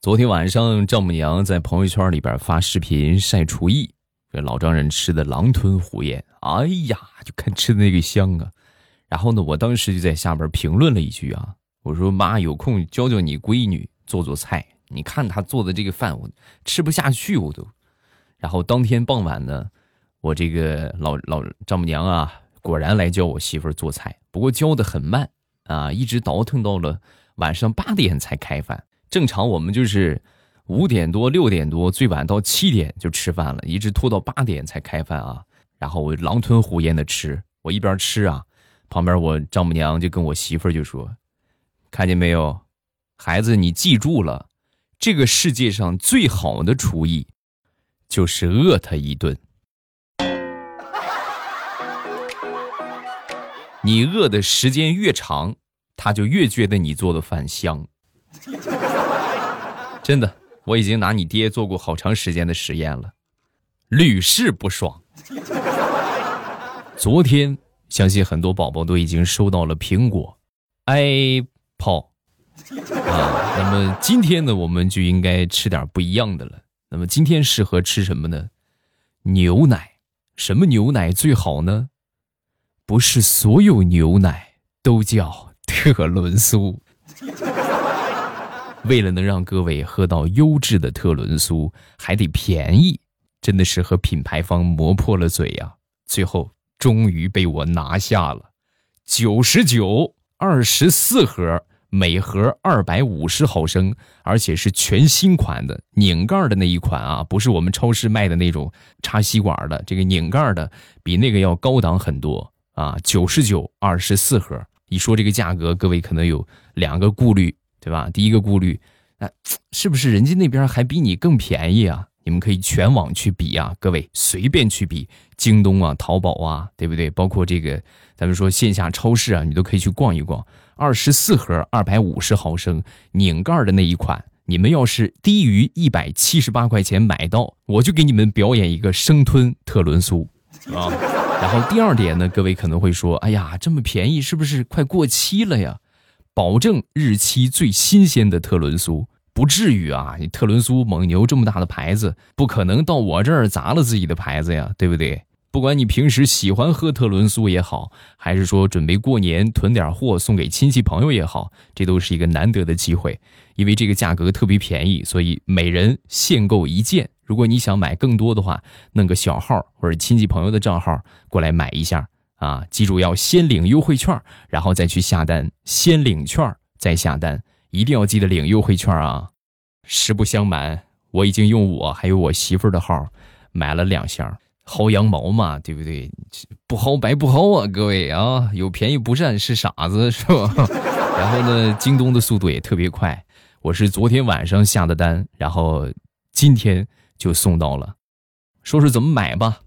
昨天晚上，丈母娘在朋友圈里边发视频晒厨艺，这老丈人吃的狼吞虎咽，哎呀，就看吃的那个香啊！然后呢，我当时就在下边评论了一句啊，我说妈，有空教教你闺女做做菜，你看她做的这个饭，我吃不下去，我都。然后当天傍晚呢，我这个老老丈母娘啊，果然来教我媳妇做菜，不过教的很慢啊，一直倒腾到了晚上八点才开饭。正常我们就是五点多六点多，最晚到七点就吃饭了，一直拖到八点才开饭啊。然后我狼吞虎咽的吃，我一边吃啊，旁边我丈母娘就跟我媳妇就说：“看见没有，孩子，你记住了，这个世界上最好的厨艺，就是饿他一顿。你饿的时间越长，他就越觉得你做的饭香。”真的，我已经拿你爹做过好长时间的实验了，屡试不爽。昨天，相信很多宝宝都已经收到了苹果，iPod 啊。那么今天呢，我们就应该吃点不一样的了。那么今天适合吃什么呢？牛奶。什么牛奶最好呢？不是所有牛奶都叫特仑苏。为了能让各位喝到优质的特仑苏，还得便宜，真的是和品牌方磨破了嘴呀！最后终于被我拿下了，九十九，二十四盒，每盒二百五十毫升，而且是全新款的，拧盖的那一款啊，不是我们超市卖的那种插吸管的，这个拧盖的比那个要高档很多啊！九十九，二十四盒，一说这个价格，各位可能有两个顾虑。对吧？第一个顾虑，那 是不是人家那边还比你更便宜啊？你们可以全网去比啊，各位随便去比，京东啊、淘宝啊，对不对？包括这个，咱们说线下超市啊，你都可以去逛一逛。二十四盒二百五十毫升拧盖的那一款，你们要是低于一百七十八块钱买到，我就给你们表演一个生吞特仑苏 啊。然后第二点呢，各位可能会说，哎呀，这么便宜，是不是快过期了呀？保证日期最新鲜的特仑苏，不至于啊！你特仑苏、蒙牛这么大的牌子，不可能到我这儿砸了自己的牌子呀，对不对？不管你平时喜欢喝特仑苏也好，还是说准备过年囤点货送给亲戚朋友也好，这都是一个难得的机会。因为这个价格特别便宜，所以每人限购一件。如果你想买更多的话，弄个小号或者亲戚朋友的账号过来买一下。啊，记住要先领优惠券，然后再去下单。先领券再下单，一定要记得领优惠券啊！实不相瞒，我已经用我还有我媳妇儿的号买了两箱，薅羊毛嘛，对不对？不薅白不薅啊，各位啊，有便宜不占是傻子，是吧？然后呢，京东的速度也特别快，我是昨天晚上下的单，然后今天就送到了。说说怎么买吧。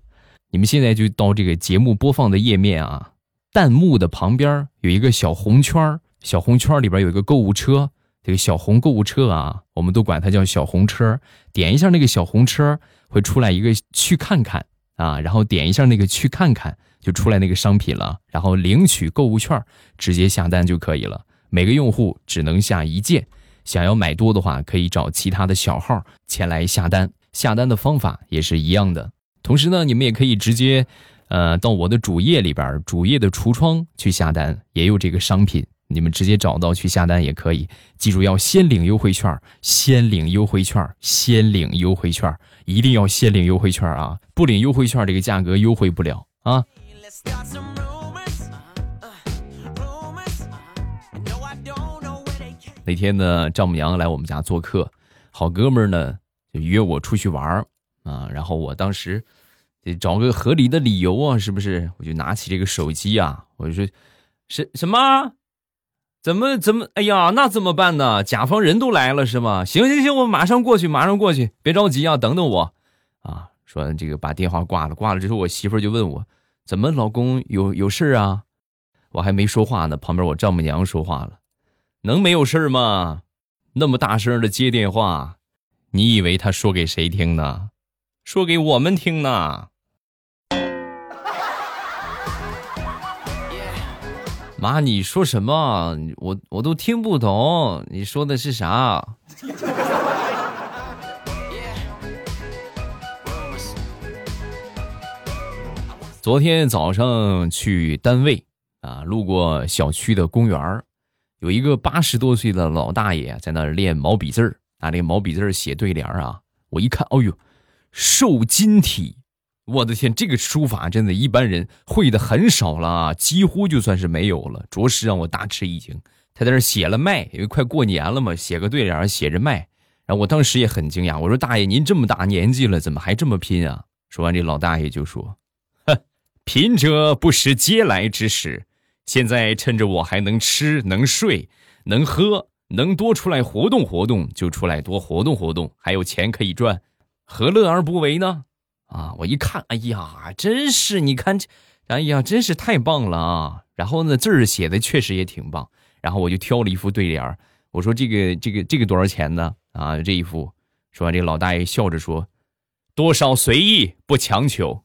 你们现在就到这个节目播放的页面啊，弹幕的旁边有一个小红圈小红圈里边有一个购物车，这个小红购物车啊，我们都管它叫小红车。点一下那个小红车，会出来一个去看看啊，然后点一下那个去看看，就出来那个商品了，然后领取购物券，直接下单就可以了。每个用户只能下一件，想要买多的话，可以找其他的小号前来下单。下单的方法也是一样的。同时呢，你们也可以直接，呃，到我的主页里边，主页的橱窗去下单，也有这个商品，你们直接找到去下单也可以。记住要先领优惠券，先领优惠券，先领优惠券，一定要先领优惠券啊！不领优惠券，这个价格优惠不了啊。那天呢，丈母娘来我们家做客，好哥们呢就约我出去玩儿。啊，然后我当时得找个合理的理由啊，是不是？我就拿起这个手机啊，我就说，什什么？怎么怎么？哎呀，那怎么办呢？甲方人都来了是吗？行行行，我马上过去，马上过去，别着急啊，等等我。啊，说这个把电话挂了，挂了之后，我媳妇就问我，怎么老公有有事啊？我还没说话呢，旁边我丈母娘说话了，能没有事吗？那么大声的接电话，你以为他说给谁听呢？说给我们听呢。妈你说什么？我我都听不懂。你说的是啥？昨天早上去单位啊路过小区的公园有一个八十多岁的老大爷在那练毛笔字拿这个毛笔字写对联啊。我一看哦呦瘦金体，我的天，这个书法真的一般人会的很少了啊，几乎就算是没有了，着实让我大吃一惊。他在那写了卖，因为快过年了嘛，写个对联写着卖。然后我当时也很惊讶，我说：“大爷，您这么大年纪了，怎么还这么拼啊？”说完，这老大爷就说：“哼，贫者不识嗟来之食。现在趁着我还能吃、能睡、能喝、能多出来活动活动，就出来多活动活动，还有钱可以赚，何乐而不为呢？”啊！我一看，哎呀，真是你看这，哎呀，真是太棒了啊！然后呢，字儿写的确实也挺棒。然后我就挑了一副对联儿我说：“这个、这个、这个多少钱呢？”啊，这一副。说完，这老大爷笑着说。多少随意不强求，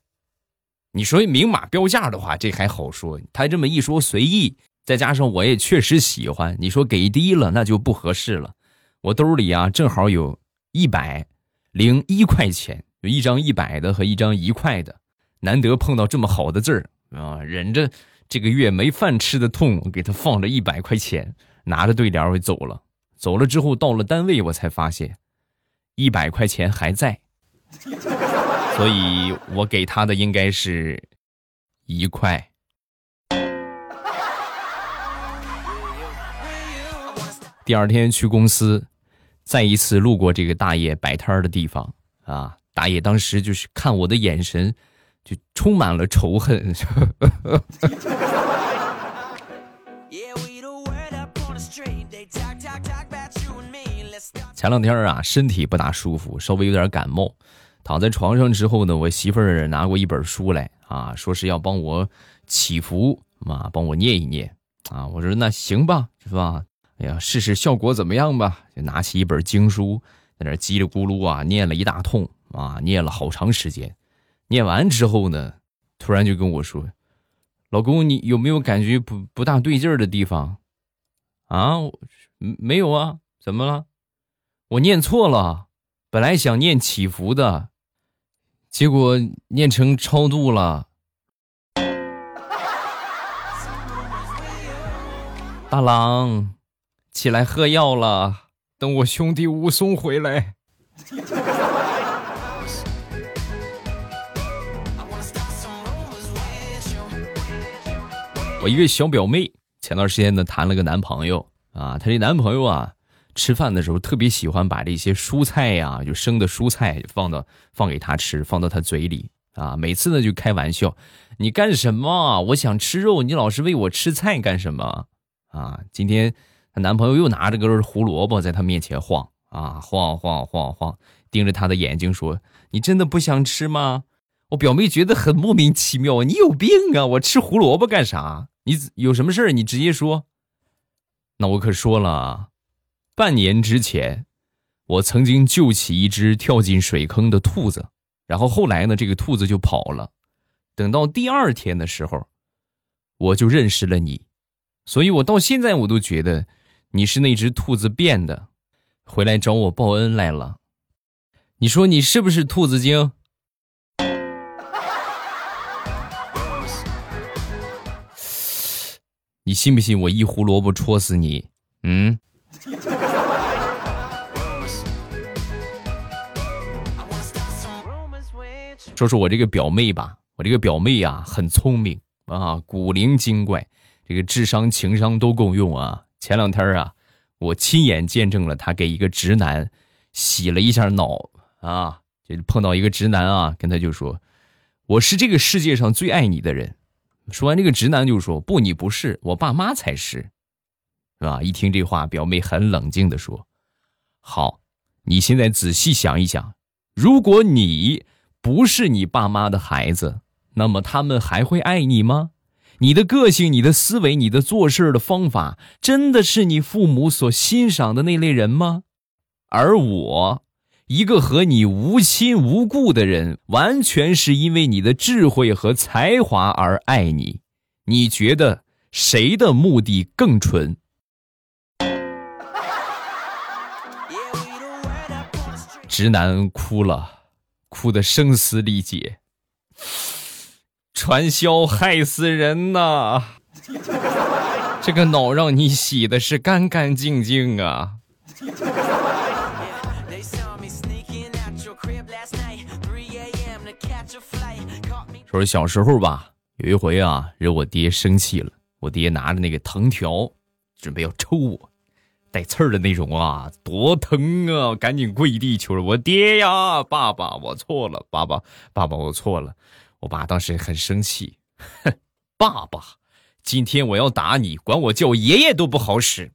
你说明码标价的话，这还好说。他这么一说随意，再加上我也确实喜欢，你说给低了那就不合适了。我兜里啊正好有一百零一块钱，有一张一百的和一张一块的，难得碰到这么好的字儿啊，忍着这个月没饭吃的痛，给他放着一百块钱，拿着对联我走了。走了之后到了单位，我才发现一百块钱还在。所以我给他的应该是一块。第二天去公司，再一次路过这个大爷摆摊的地方啊，大爷当时就是看我的眼神就充满了仇恨。前两天啊，身体不大舒服，稍微有点感冒。躺在床上之后呢，我媳妇儿拿过一本书来啊，说是要帮我祈福嘛，帮我念一念啊。我说那行吧，是吧？哎呀，试试效果怎么样吧。就拿起一本经书，在那叽里咕噜啊念了一大通啊，念了好长时间。念完之后呢，突然就跟我说：“老公，你有没有感觉不不大对劲儿的地方？”啊，没有啊，怎么了？我念错了，本来想念祈福的。结果念成超度了，大郎，起来喝药了，等我兄弟武松回来。我一个小表妹前段时间呢谈了个男朋友啊，她这男朋友啊。吃饭的时候特别喜欢把这些蔬菜呀，就生的蔬菜放到放给他吃，放到他嘴里啊。每次呢就开玩笑：“你干什么？我想吃肉，你老是喂我吃菜干什么？”啊，今天她男朋友又拿着根胡萝卜在她面前晃啊，晃晃晃晃，盯着她的眼睛说：“你真的不想吃吗？”我表妹觉得很莫名其妙，你有病啊！我吃胡萝卜干啥？你有什么事儿你直接说。那我可说了。半年之前，我曾经救起一只跳进水坑的兔子，然后后来呢，这个兔子就跑了。等到第二天的时候，我就认识了你，所以我到现在我都觉得你是那只兔子变的，回来找我报恩来了。你说你是不是兔子精？你信不信我一胡萝卜戳死你？嗯？说说我这个表妹吧，我这个表妹啊很聪明啊，古灵精怪，这个智商情商都够用啊。前两天啊，我亲眼见证了他给一个直男洗了一下脑啊，就碰到一个直男啊，跟他就说：“我是这个世界上最爱你的人。”说完，这个直男就说：“不，你不是，我爸妈才是。”是吧？一听这话，表妹很冷静的说：“好，你现在仔细想一想，如果你不是你爸妈的孩子，那么他们还会爱你吗？你的个性、你的思维、你的做事的方法，真的是你父母所欣赏的那类人吗？而我，一个和你无亲无故的人，完全是因为你的智慧和才华而爱你。你觉得谁的目的更纯？”直男哭了，哭得声嘶力竭。传销害死人呐！这个脑让你洗的是干干净净啊！说是小时候吧，有一回啊，惹我爹生气了。我爹拿着那个藤条，准备要抽我，带刺儿的那种啊，多疼啊！赶紧跪地求着我爹呀，爸爸，我错了，爸爸，爸爸，我错了。我爸当时很生气，哼，爸爸，今天我要打你，管我叫爷爷都不好使。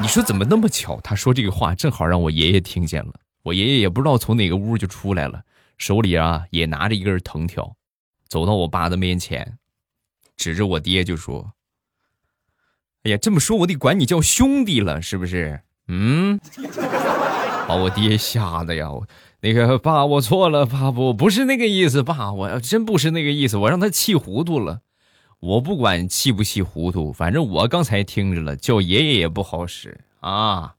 你说怎么那么巧？他说这个话正好让我爷爷听见了。我爷爷也不知道从哪个屋就出来了，手里啊也拿着一根藤条，走到我爸的面前。指着我爹就说：“哎呀，这么说，我得管你叫兄弟了，是不是？嗯，把我爹吓得呀！那个爸，我错了，爸，我不是那个意思，爸，我真不是那个意思，我让他气糊涂了。我不管气不气糊涂，反正我刚才听着了，叫爷爷也不好使啊。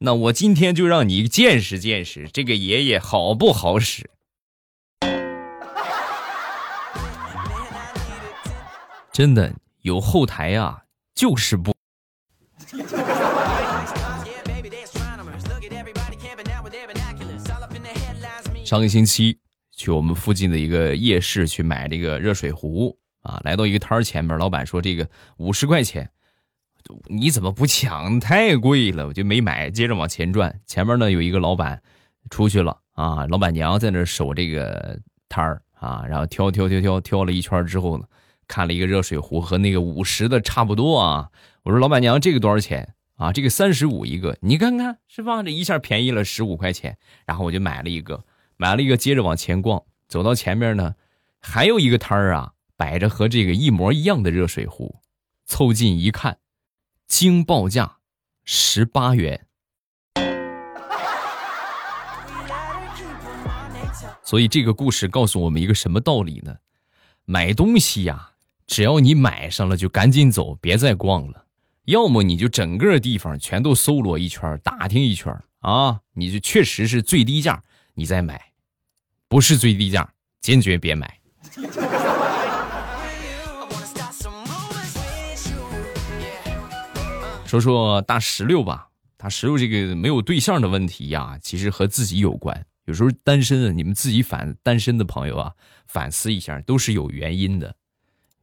那我今天就让你见识见识这个爷爷好不好使。”真的有后台啊，就是不。上个星期去我们附近的一个夜市去买这个热水壶啊，来到一个摊儿前面，老板说这个五十块钱，你怎么不抢？太贵了，我就没买。接着往前转，前面呢有一个老板出去了啊，老板娘在那守这个摊儿啊，然后挑挑挑挑挑了一圈之后呢。看了一个热水壶，和那个五十的差不多啊。我说老板娘，这个多少钱啊？这个三十五一个，你看看是吧？这一下便宜了十五块钱。然后我就买了一个，买了一个，接着往前逛，走到前面呢，还有一个摊儿啊，摆着和这个一模一样的热水壶。凑近一看，惊报价十八元。所以这个故事告诉我们一个什么道理呢？买东西呀。只要你买上了，就赶紧走，别再逛了。要么你就整个地方全都搜罗一圈，打听一圈啊，你就确实是最低价，你再买；不是最低价，坚决别买。说说大石榴吧，大石榴这个没有对象的问题呀，其实和自己有关。有时候单身的，你们自己反单身的朋友啊，反思一下，都是有原因的。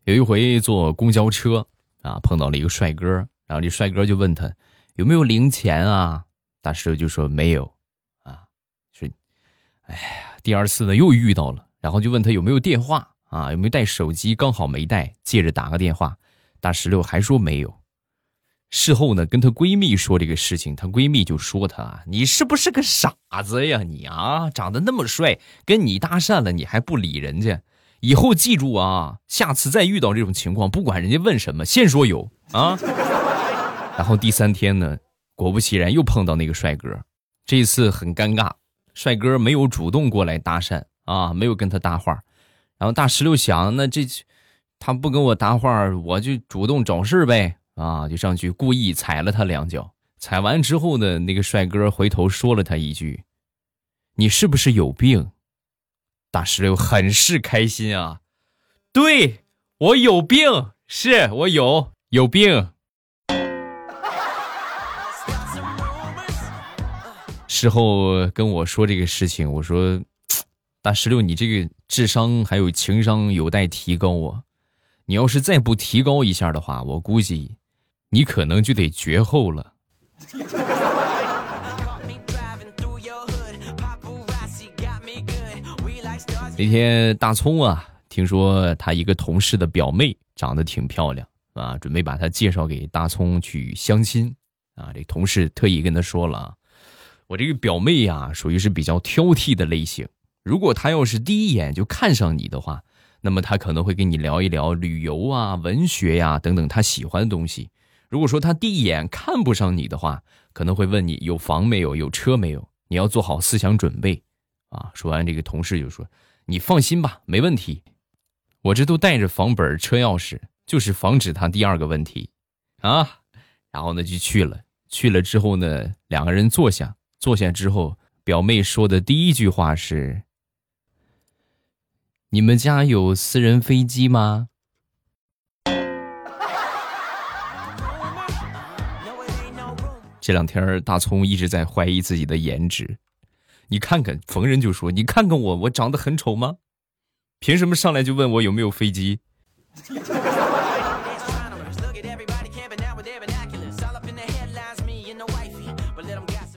有一回坐公交车啊，碰到了一个帅哥，然后这帅哥就问他有没有零钱啊？大石榴就说没有。哎呀，第二次呢又遇到了，然后就问他有没有电话啊？有没有带手机？刚好没带，借着打个电话。大石榴还说没有。事后呢，跟她闺蜜说这个事情，她闺蜜就说她你是不是个傻子呀？你啊，长得那么帅，跟你搭讪了，你还不理人家？以后记住啊，下次再遇到这种情况，不管人家问什么，先说有啊。然后第三天呢，果不其然又碰到那个帅哥，这次很尴尬，帅哥没有主动过来搭讪啊，没有跟他搭话。然后大石榴想，那这他不跟我搭话，我就主动找事呗啊，就上去故意踩了他两脚。踩完之后呢，那个帅哥回头说了他一句：“你是不是有病？”大石榴很是开心啊，对我有病，是我有有病。事后跟我说这个事情，我说大石榴，你这个智商还有情商有待提高啊！你要是再不提高一下的话，我估计你可能就得绝后了。那天大葱啊，听说他一个同事的表妹长得挺漂亮啊，准备把她介绍给大葱去相亲啊。这同事特意跟他说了，我这个表妹呀，属于是比较挑剔的类型。如果她要是第一眼就看上你的话，那么她可能会跟你聊一聊旅游啊、文学呀等等她喜欢的东西。如果说她第一眼看不上你的话，可能会问你有房没有、有车没有，你要做好思想准备啊。说完，这个同事就说。你放心吧，没问题。我这都带着房本、车钥匙，就是防止他第二个问题，啊。然后呢，就去了。去了之后呢，两个人坐下，坐下之后，表妹说的第一句话是：“你们家有私人飞机吗？这两天大葱一直在怀疑自己的颜值。你看看，逢人就说：“你看看我，我长得很丑吗？凭什么上来就问我有没有飞机？”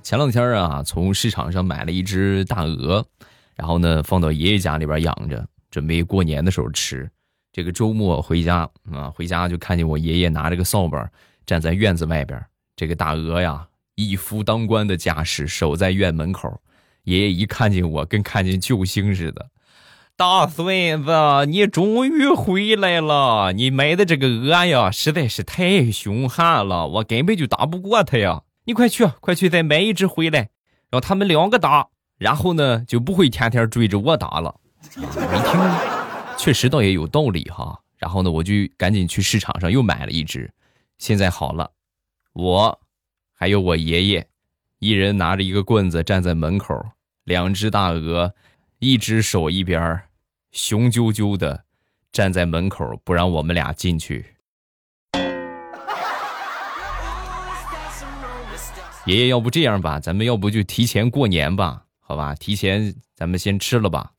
前两天啊，从市场上买了一只大鹅，然后呢放到爷爷家里边养着，准备过年的时候吃。这个周末回家啊，回家就看见我爷爷拿着个扫把站在院子外边。这个大鹅呀，一夫当关的架势，守在院门口。爷爷一看见我，跟看见救星似的。大孙子，你终于回来了！你买的这个鹅呀，实在是太凶悍了，我根本就打不过它呀。你快去，快去再买一只回来，让他们两个打，然后呢就不会天天追着我打了。一听，确实倒也有道理哈。然后呢，我就赶紧去市场上又买了一只。现在好了，我还有我爷爷，一人拿着一个棍子站在门口，两只大鹅，一只手一边，雄赳赳的站在门口，不让我们俩进去。爷爷，要不这样吧，咱们要不就提前过年吧，好吧？提前咱们先吃了吧。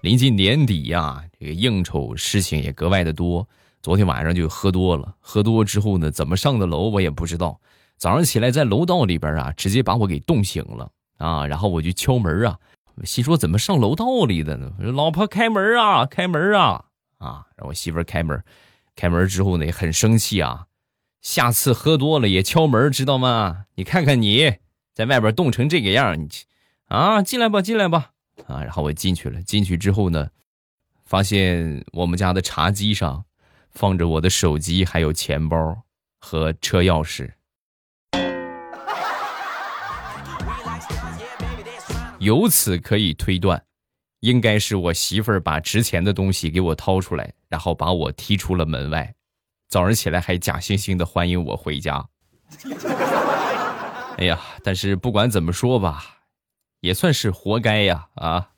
临近年底呀，这个应酬事情也格外的多。昨天晚上就喝多了，喝多之后呢，怎么上的楼我也不知道。早上起来在楼道里边啊，直接把我给冻醒了啊！然后我就敲门啊，心说怎么上楼道里的呢？老婆开门啊，开门啊！啊，让我媳妇开门，开门之后呢，也很生气啊。下次喝多了也敲门，知道吗？你看看你在外边冻成这个样，你啊，进来吧，进来吧。啊，然后我进去了。进去之后呢，发现我们家的茶几上放着我的手机，还有钱包和车钥匙。由此可以推断。应该是我媳妇儿把值钱的东西给我掏出来，然后把我踢出了门外。早上起来还假惺惺的欢迎我回家。哎呀，但是不管怎么说吧，也算是活该呀啊！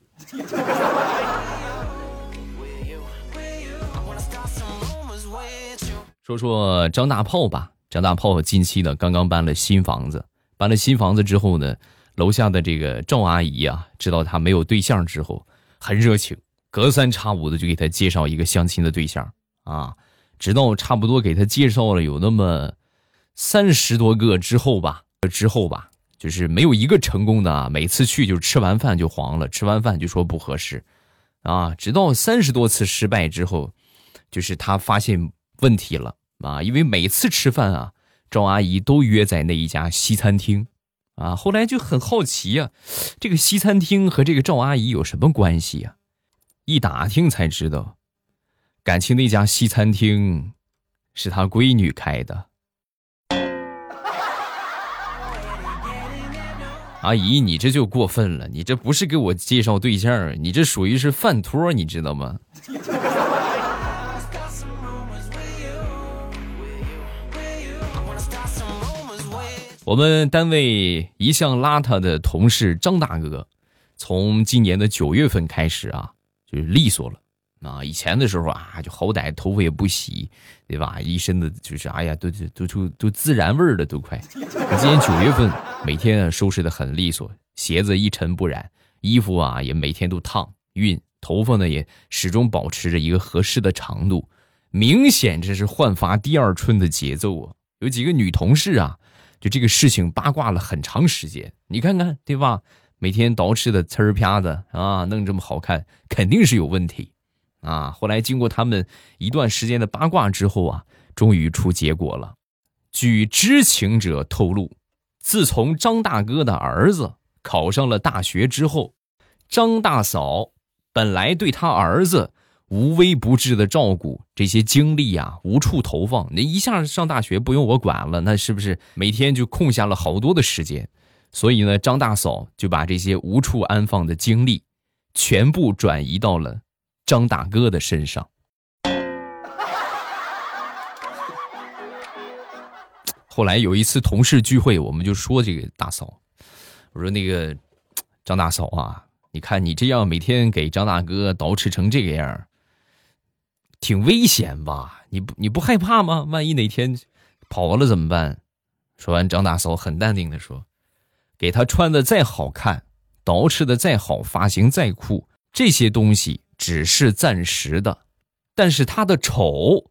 说说张大炮吧，张大炮近期呢刚刚搬了新房子，搬了新房子之后呢。楼下的这个赵阿姨啊，知道他没有对象之后，很热情，隔三差五的就给他介绍一个相亲的对象啊。直到差不多给他介绍了有那么三十多个之后吧，之后吧，就是没有一个成功的啊。每次去就吃完饭就黄了，吃完饭就说不合适，啊，直到三十多次失败之后，就是他发现问题了啊。因为每次吃饭啊，赵阿姨都约在那一家西餐厅。啊，后来就很好奇呀，这个西餐厅和这个赵阿姨有什么关系呀？一打听才知道，感情那家西餐厅是他闺女开的。阿姨，你这就过分了，你这不是给我介绍对象，你这属于是饭托，你知道吗？我们单位一向邋遢的同事张大哥，从今年的九月份开始啊，就是利索了。啊，以前的时候啊，就好歹头发也不洗，对吧？一身的就是哎呀，都都都出都自然味儿了，都快。今年九月份，每天收拾的很利索，鞋子一尘不染，衣服啊也每天都烫熨，头发呢也始终保持着一个合适的长度，明显这是焕发第二春的节奏啊！有几个女同事啊。就这个事情八卦了很长时间，你看看对吧？每天捯饬的呲儿啪的啊，弄这么好看，肯定是有问题啊。后来经过他们一段时间的八卦之后啊，终于出结果了。据知情者透露，自从张大哥的儿子考上了大学之后，张大嫂本来对他儿子。无微不至的照顾，这些精力呀无处投放。那一下上大学不用我管了，那是不是每天就空下了好多的时间？所以呢，张大嫂就把这些无处安放的精力，全部转移到了张大哥的身上。后来有一次同事聚会，我们就说这个大嫂，我说那个张大嫂啊，你看你这样每天给张大哥捯饬成这个样，挺危险吧？你不你不害怕吗？万一哪天跑了怎么办？说完，张大嫂很淡定的说：“给他穿的再好看，捯饬的再好，发型再酷，这些东西只是暂时的，但是他的丑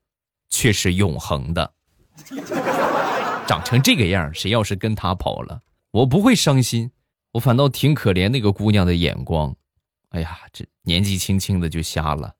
却是永恒的。长成这个样，谁要是跟他跑了，我不会伤心，我反倒挺可怜那个姑娘的眼光。哎呀，这年纪轻轻的就瞎了。”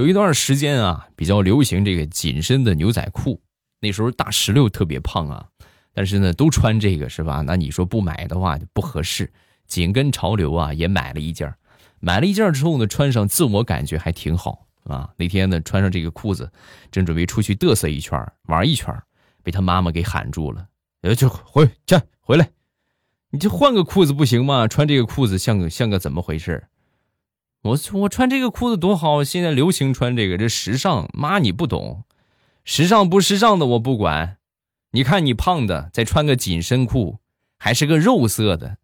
有一段时间啊，比较流行这个紧身的牛仔裤。那时候大石榴特别胖啊，但是呢，都穿这个是吧？那你说不买的话就不合适。紧跟潮流啊，也买了一件。买了一件之后呢，穿上自我感觉还挺好啊。那天呢，穿上这个裤子，正准备出去嘚瑟一圈玩一圈被他妈妈给喊住了。呃，就回去回来，你就换个裤子不行吗？穿这个裤子像个像个怎么回事？我我穿这个裤子多好，现在流行穿这个，这时尚。妈，你不懂，时尚不时尚的我不管。你看你胖的，再穿个紧身裤，还是个肉色的，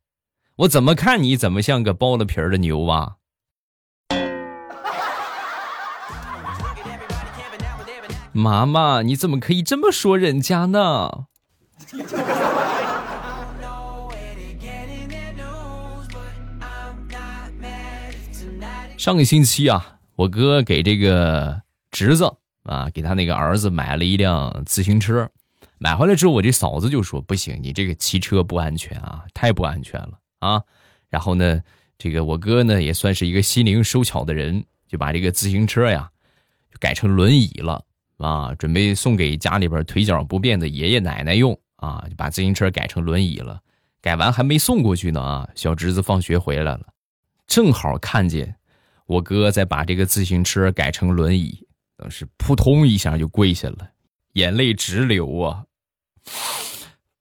我怎么看你怎么像个剥了皮儿的牛蛙？妈妈，你怎么可以这么说人家呢？上个星期啊，我哥给这个侄子啊，给他那个儿子买了一辆自行车。买回来之后，我这嫂子就说：“不行，你这个骑车不安全啊，太不安全了啊！”然后呢，这个我哥呢也算是一个心灵手巧的人，就把这个自行车呀就改成轮椅了啊，准备送给家里边腿脚不便的爷爷奶奶用啊，就把自行车改成轮椅了。改完还没送过去呢啊，小侄子放学回来了，正好看见。我哥在把这个自行车改成轮椅，当时扑通一下就跪下了，眼泪直流啊！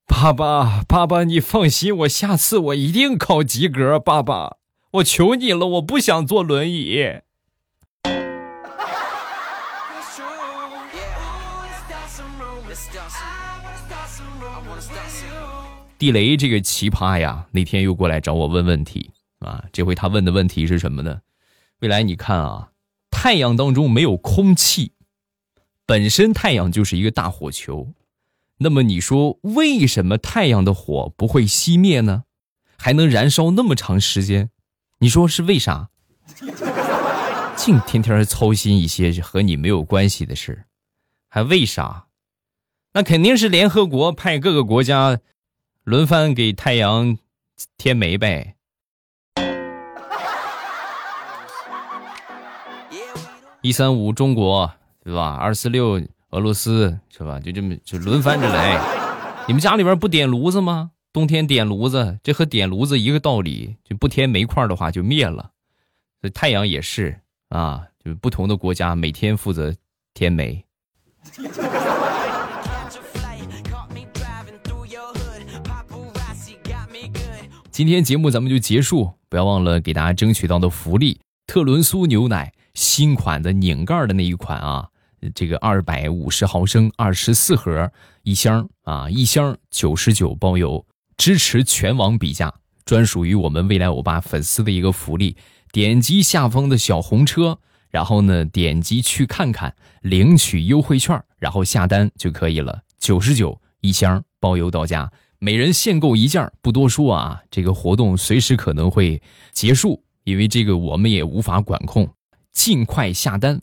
爸爸，爸爸，你放心，我下次我一定考及格。爸爸，我求你了，我不想坐轮椅。地雷这个奇葩呀，那天又过来找我问问题啊，这回他问的问题是什么呢？未来你看啊，太阳当中没有空气，本身太阳就是一个大火球，那么你说为什么太阳的火不会熄灭呢？还能燃烧那么长时间？你说是为啥？净天天操心一些和你没有关系的事，还为啥？那肯定是联合国派各个国家轮番给太阳添煤呗。一三五中国对吧？二四六俄罗斯是吧？就这么就轮番着来。你们家里边不点炉子吗？冬天点炉子，这和点炉子一个道理。就不添煤块的话就灭了。这太阳也是啊，就不同的国家每天负责添煤。今天节目咱们就结束，不要忘了给大家争取到的福利：特仑苏牛奶。新款的拧盖的那一款啊，这个二百五十毫升二十四盒一箱啊，一箱九十九包邮，支持全网比价，专属于我们未来欧巴粉丝的一个福利。点击下方的小红车，然后呢点击去看看，领取优惠券，然后下单就可以了。九十九一箱包邮到家，每人限购一件，不多说啊。这个活动随时可能会结束，因为这个我们也无法管控。尽快下单，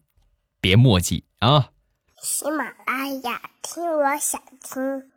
别墨迹啊！喜马拉雅，听我想听。